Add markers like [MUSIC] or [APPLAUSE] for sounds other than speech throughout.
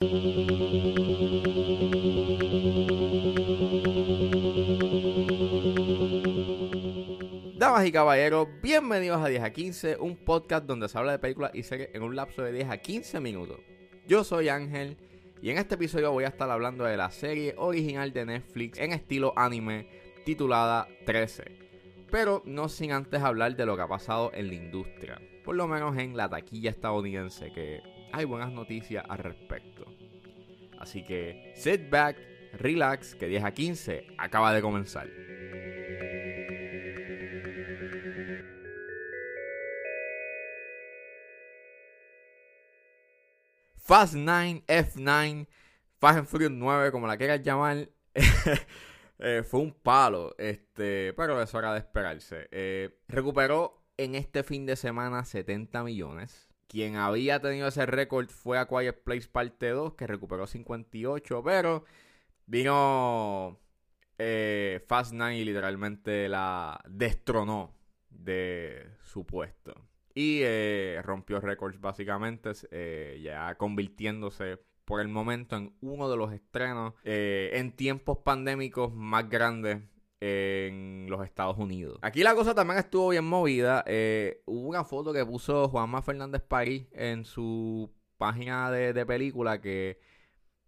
Damas y caballeros, bienvenidos a 10 a 15, un podcast donde se habla de películas y series en un lapso de 10 a 15 minutos. Yo soy Ángel y en este episodio voy a estar hablando de la serie original de Netflix en estilo anime titulada 13. Pero no sin antes hablar de lo que ha pasado en la industria, por lo menos en la taquilla estadounidense, que hay buenas noticias al respecto. Así que sit back, relax, que 10 a 15 acaba de comenzar. Fast 9, F9, Fast and Furious 9, como la quieras llamar, [LAUGHS] eh, fue un palo, este, pero eso era de esperarse. Eh, recuperó en este fin de semana 70 millones. Quien había tenido ese récord fue A Place Parte 2, que recuperó 58, pero vino eh, Fast 9 y literalmente la destronó de su puesto. Y eh, rompió récords básicamente, eh, ya convirtiéndose por el momento en uno de los estrenos en tiempos pandémicos más grandes en los Estados Unidos. Aquí la cosa también estuvo bien movida. hubo una foto que puso Juanma Fernández París en su página de, de, película que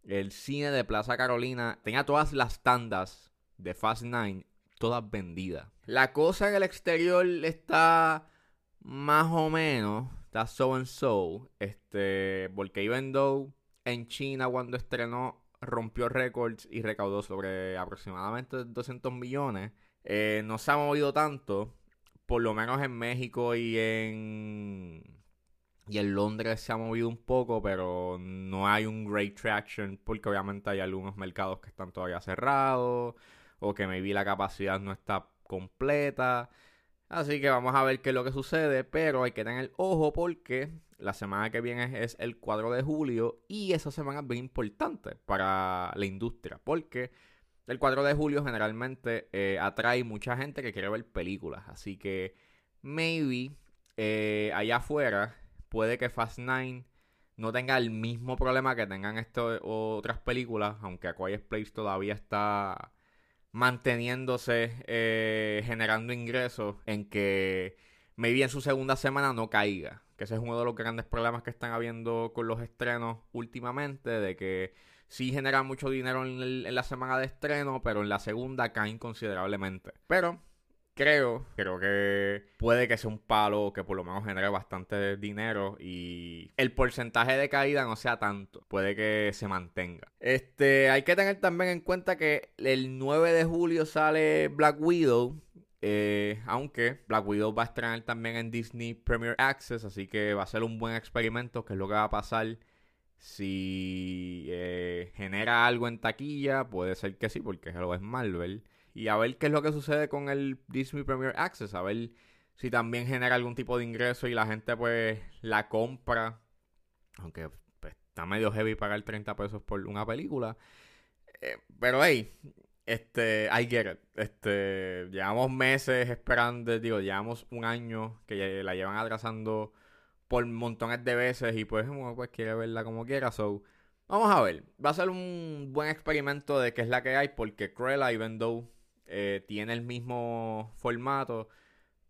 el cine de Plaza Carolina tenía todas las tandas de Fast Nine, todas vendidas. La cosa en el exterior está más o menos está so and so. Este, porque even though en China cuando estrenó rompió récords y recaudó sobre aproximadamente 200 millones, eh, no se ha movido tanto. Por lo menos en México y en y en Londres se ha movido un poco, pero no hay un great traction porque obviamente hay algunos mercados que están todavía cerrados o que maybe la capacidad no está completa. Así que vamos a ver qué es lo que sucede, pero hay que tener ojo porque la semana que viene es el 4 de julio y esa semana es bien importante para la industria porque el 4 de julio generalmente eh, atrae mucha gente que quiere ver películas. Así que maybe eh, allá afuera puede que Fast 9 no tenga el mismo problema que tengan estas otras películas, aunque A Quiet Place todavía está manteniéndose, eh, generando ingresos, en que maybe en su segunda semana no caiga. Que ese es uno de los grandes problemas que están habiendo con los estrenos últimamente, de que sí generan mucho dinero en, en la semana de estreno, pero en la segunda caen considerablemente. Pero creo, creo que puede que sea un palo que por lo menos genere bastante dinero y el porcentaje de caída no sea tanto, puede que se mantenga. Este, hay que tener también en cuenta que el 9 de julio sale Black Widow. Eh, aunque Black Widow va a estrenar también en Disney Premier Access, así que va a ser un buen experimento, que es lo que va a pasar si eh, genera algo en taquilla, puede ser que sí, porque es Marvel y a ver qué es lo que sucede con el Disney Premier Access, a ver si también genera algún tipo de ingreso y la gente pues la compra, aunque pues, está medio heavy pagar 30 pesos por una película, eh, pero hey, este, I get it, este, llevamos meses esperando, digo, llevamos un año que la llevan atrasando por montones de veces y pues uno pues quiere verla como quiera, so... Vamos a ver, va a ser un buen experimento de qué es la que hay porque Cruella, even though eh, tiene el mismo formato.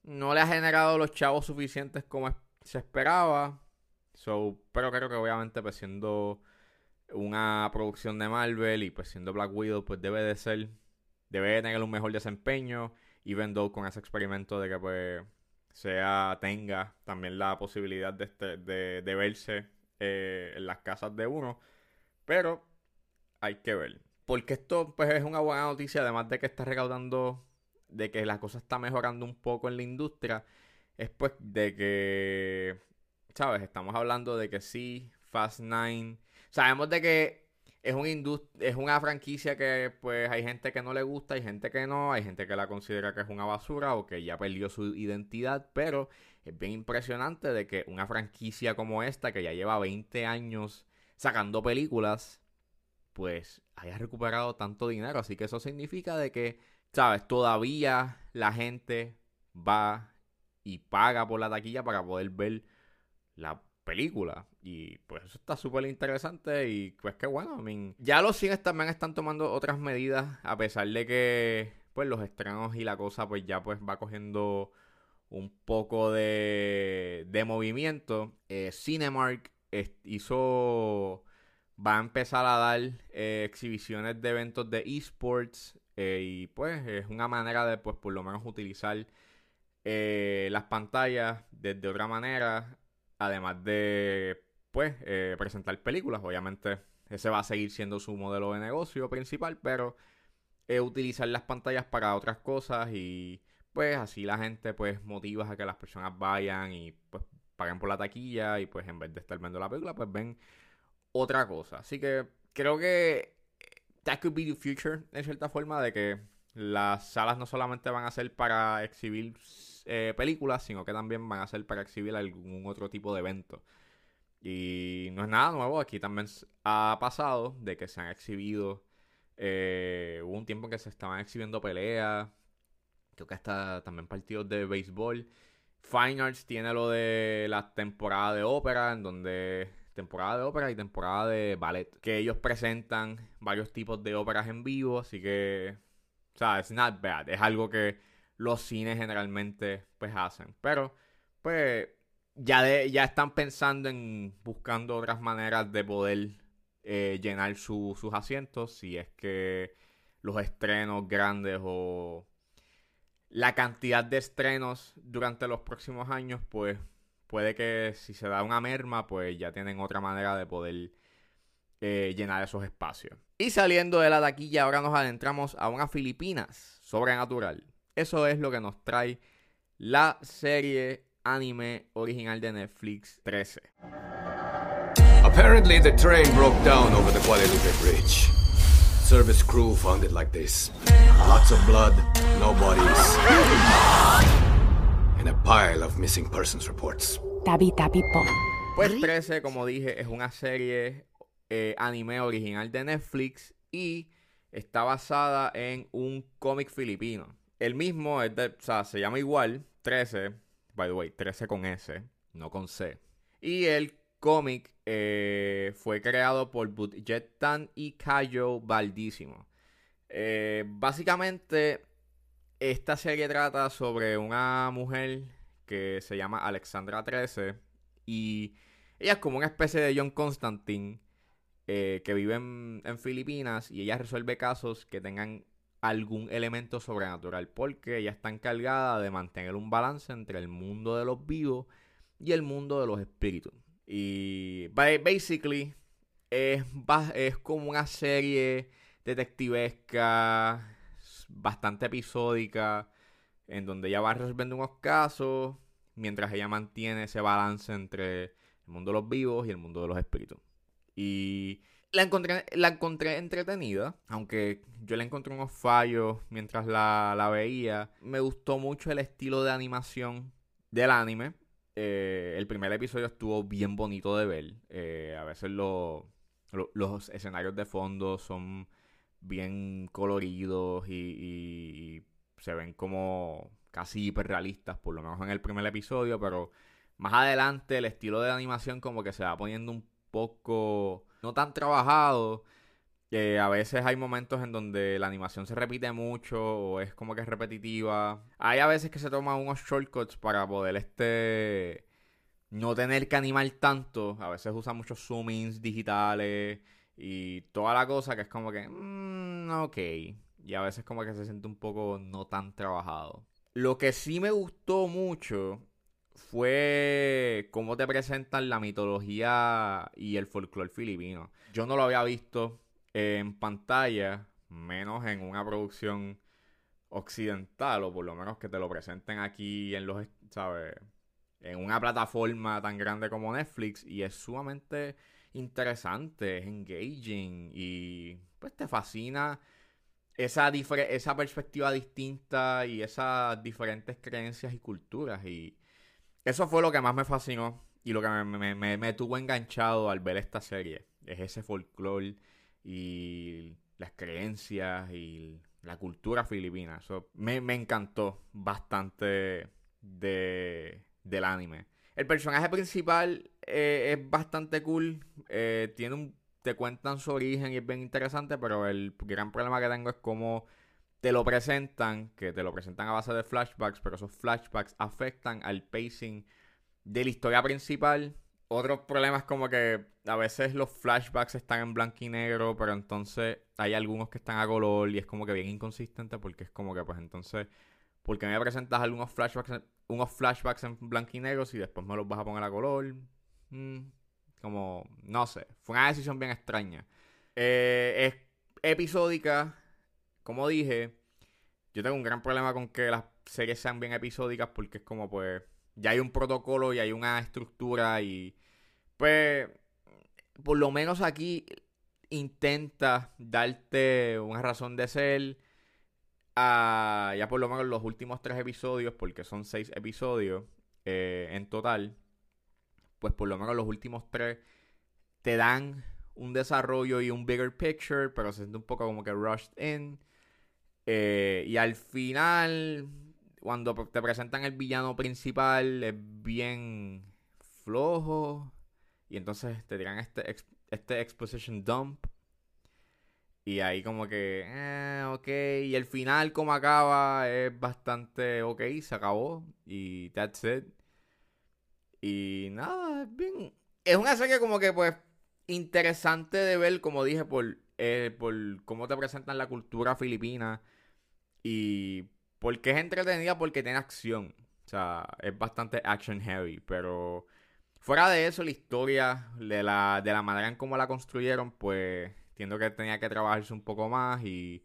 No le ha generado los chavos suficientes como se esperaba. So, pero creo que obviamente pues siendo una producción de Marvel y pues siendo Black Widow pues debe de ser, debe de tener un mejor desempeño. Even though con ese experimento de que pues sea, tenga también la posibilidad de, este, de, verse eh, en las casas de uno. Pero hay que ver. Porque esto pues es una buena noticia, además de que está recaudando, de que la cosa está mejorando un poco en la industria, es pues de que, ¿sabes? Estamos hablando de que sí, Fast Nine, sabemos de que es, un es una franquicia que pues hay gente que no le gusta, hay gente que no, hay gente que la considera que es una basura o que ya perdió su identidad, pero es bien impresionante de que una franquicia como esta, que ya lleva 20 años sacando películas, pues haya recuperado tanto dinero. Así que eso significa de que, ¿sabes? Todavía la gente va y paga por la taquilla para poder ver la película. Y pues eso está súper interesante y pues qué bueno. ya los cines también están tomando otras medidas a pesar de que pues los estrenos y la cosa pues ya pues va cogiendo un poco de, de movimiento. Eh, Cinemark hizo va a empezar a dar eh, exhibiciones de eventos de esports eh, y pues es una manera de pues por lo menos utilizar eh, las pantallas de, otra manera además de pues presentar películas. Obviamente ese va a seguir siendo su modelo de negocio principal pero utilizar las pantallas para otras cosas y pues así la gente pues motiva a que las personas vayan y pues paguen por la taquilla y pues en vez de estar viendo la película pues ven otra cosa. Así que creo que that could be the future, en cierta forma, de que las salas no solamente van a ser para exhibir eh, películas, sino que también van a ser para exhibir algún otro tipo de evento. Y no es nada nuevo, aquí también ha pasado de que se han exhibido, eh, hubo un tiempo en que se estaban exhibiendo peleas, creo que hasta también partidos de béisbol. Fine Arts tiene lo de la temporada de ópera, en donde temporada de ópera y temporada de ballet. Que ellos presentan varios tipos de óperas en vivo, así que, o sea, it's not bad. Es algo que los cines generalmente pues hacen. Pero, pues, ya, de, ya están pensando en buscando otras maneras de poder eh, llenar sus asientos. Si es que los estrenos grandes o la cantidad de estrenos durante los próximos años, pues puede que si se da una merma, pues ya tienen otra manera de poder eh, llenar esos espacios. Y saliendo de la taquilla, ahora nos adentramos a una Filipinas sobrenatural. Eso es lo que nos trae la serie anime original de Netflix 13. Apparently the train broke down over the Guadalupe Bridge. Service crew found it like this. Lots of blood, no bodies. And a pile of missing persons reports. Tabi Tabi Pues 13, como dije, es una serie eh, anime original de Netflix y está basada en un cómic filipino. El mismo es de, o sea, se llama igual, 13, by the way, 13 con S, no con C. Y el cómic eh, fue creado por Budget Tan y Cayo Valdísimo. Eh, básicamente esta serie trata sobre una mujer que se llama Alexandra 13 y ella es como una especie de John Constantine eh, que vive en, Filipinas y ella resuelve casos que tengan algún elemento sobrenatural porque ella está encargada de mantener un balance entre el mundo de los vivos y el mundo de los espíritus. Y basically es, es como una serie detectivesca bastante episódica, en donde ella va resolviendo unos casos, mientras ella mantiene ese balance entre el mundo de los vivos y el mundo de los espíritus. Y la encontré, la encontré entretenida, aunque yo le encontré unos fallos mientras la, veía. Me gustó mucho el estilo de animación del anime. Eh, el primer episodio estuvo bien bonito de ver. Eh, a veces los escenarios de fondo son bien coloridos y, se ven como casi hiperrealistas, por lo menos en el primer episodio, pero más adelante el estilo de animación como que se va poniendo un poco no tan trabajado. que a veces hay momentos en donde la animación se repite mucho o es como que es repetitiva. Hay a veces que se toman unos shortcuts para poder este no tener que animar tanto. A veces usa muchos zoomings digitales y toda la cosa que es como que, mmm, ok. Y a veces como que se siente un poco no tan trabajado. Lo que sí me gustó mucho fue cómo te presentan la mitología y el folclore filipino. Yo no lo había visto en pantalla, menos en una producción occidental, o por lo menos que te lo presenten aquí en los, ¿sabes? En una plataforma tan grande como Netflix y es sumamente interesante, es engaging y pues te fascina esa, esa perspectiva distinta y esas diferentes creencias y culturas. Y eso fue lo que más me fascinó y lo que me, me, tuvo enganchado al ver esta serie. Es ese folclore y las creencias y la cultura filipina. Eso me, me encantó bastante de, del anime. El personaje principal eh, es bastante cool. Eh, tiene un, te cuentan su origen y es bien interesante, pero el gran problema que tengo es cómo te lo presentan, que te lo presentan a base de flashbacks, pero esos flashbacks afectan al pacing de la historia principal. Otros problemas como que a veces los flashbacks están en blanco y negro, pero entonces hay algunos que están a color y es como que bien inconsistente porque es como que pues entonces, ¿por qué me presentas algunos flashbacks, unos flashbacks en blanco y negro si después me los vas a poner a color? Mm, como, no sé, fue una decisión bien extraña. Eh, es episódica, como dije, yo tengo un gran problema con que las series sean bien episódicas porque es como pues ya hay un protocolo y hay una estructura y pues por lo menos aquí intenta darte una razón de ser a ya por lo menos los últimos tres episodios porque son seis episodios eh, en total pues por lo menos los últimos tres te dan un desarrollo y un bigger picture pero se siente un poco como que rushed in eh, y al final cuando te presentan el villano principal es bien flojo. Y entonces te tiran este, este exposition dump. Y ahí como que, eh, ok. Y el final como acaba es bastante ok, se acabó. Y that's it. Y nada, es bien... Es una serie como que pues interesante de ver, como dije, por, eh, por cómo te presentan la cultura filipina. Y porque es entretenida porque tiene acción. O sea, es bastante action heavy. Pero fuera de eso, la historia, de la, de la manera en cómo la construyeron, pues entiendo que tenía que trabajarse un poco más y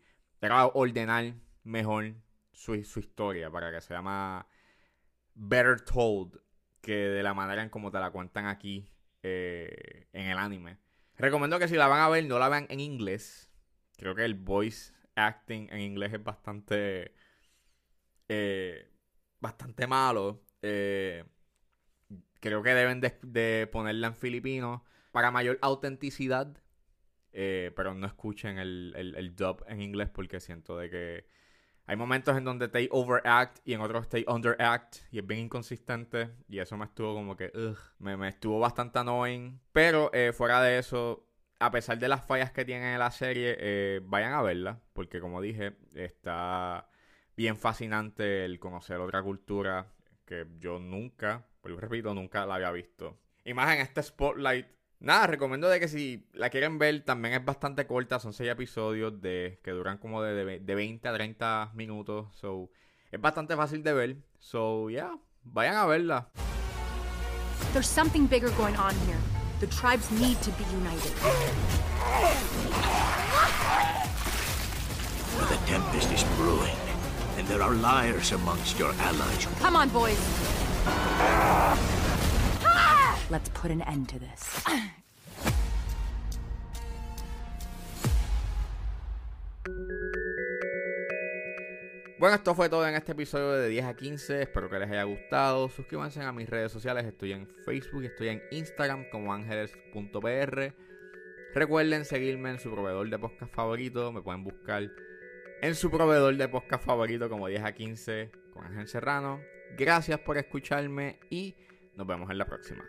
ordenar mejor su, historia para que sea más better told que de la manera en cómo te la cuentan aquí eh, en el anime. Recomiendo que si la van a ver, no la vean en inglés. Creo que el voice acting en inglés es bastante eh, bastante malo. Eh, creo que deben de, ponerla en filipino para mayor autenticidad. Eh, pero no escuchen el, el, dub en inglés porque siento de que hay momentos en donde te overact y en otros te underact y es bien inconsistente y eso me estuvo como que me, me, estuvo bastante annoying pero fuera de eso a pesar de las fallas que tiene la serie vayan a verla porque como dije está bien fascinante el conocer otra cultura que yo nunca, pues repito, nunca la había visto. Y más en este Spotlight. Nada, recomiendo de que si la quieren ver, también es bastante corta, son seis episodios de que duran como de, de 20 a 30 minutos. So, es bastante fácil de ver. So, yeah, vayan a verla. There's something bigger going on here. The tribes need to be united. The tempest is brewing. And there are liars amongst your allies. Come on, boys. Let's put an end to this. Bueno, esto fue todo en este episodio de 10 a 15. Espero que les haya gustado. Suscríbanse a mis redes sociales. Estoy en Facebook estoy en Instagram como ángeles.pr. Recuerden seguirme en su proveedor de podcast favorito. Me pueden buscar en su proveedor de podcast favorito como 10 a 15 con Ángel Serrano. Gracias por escucharme y nos vemos en la próxima.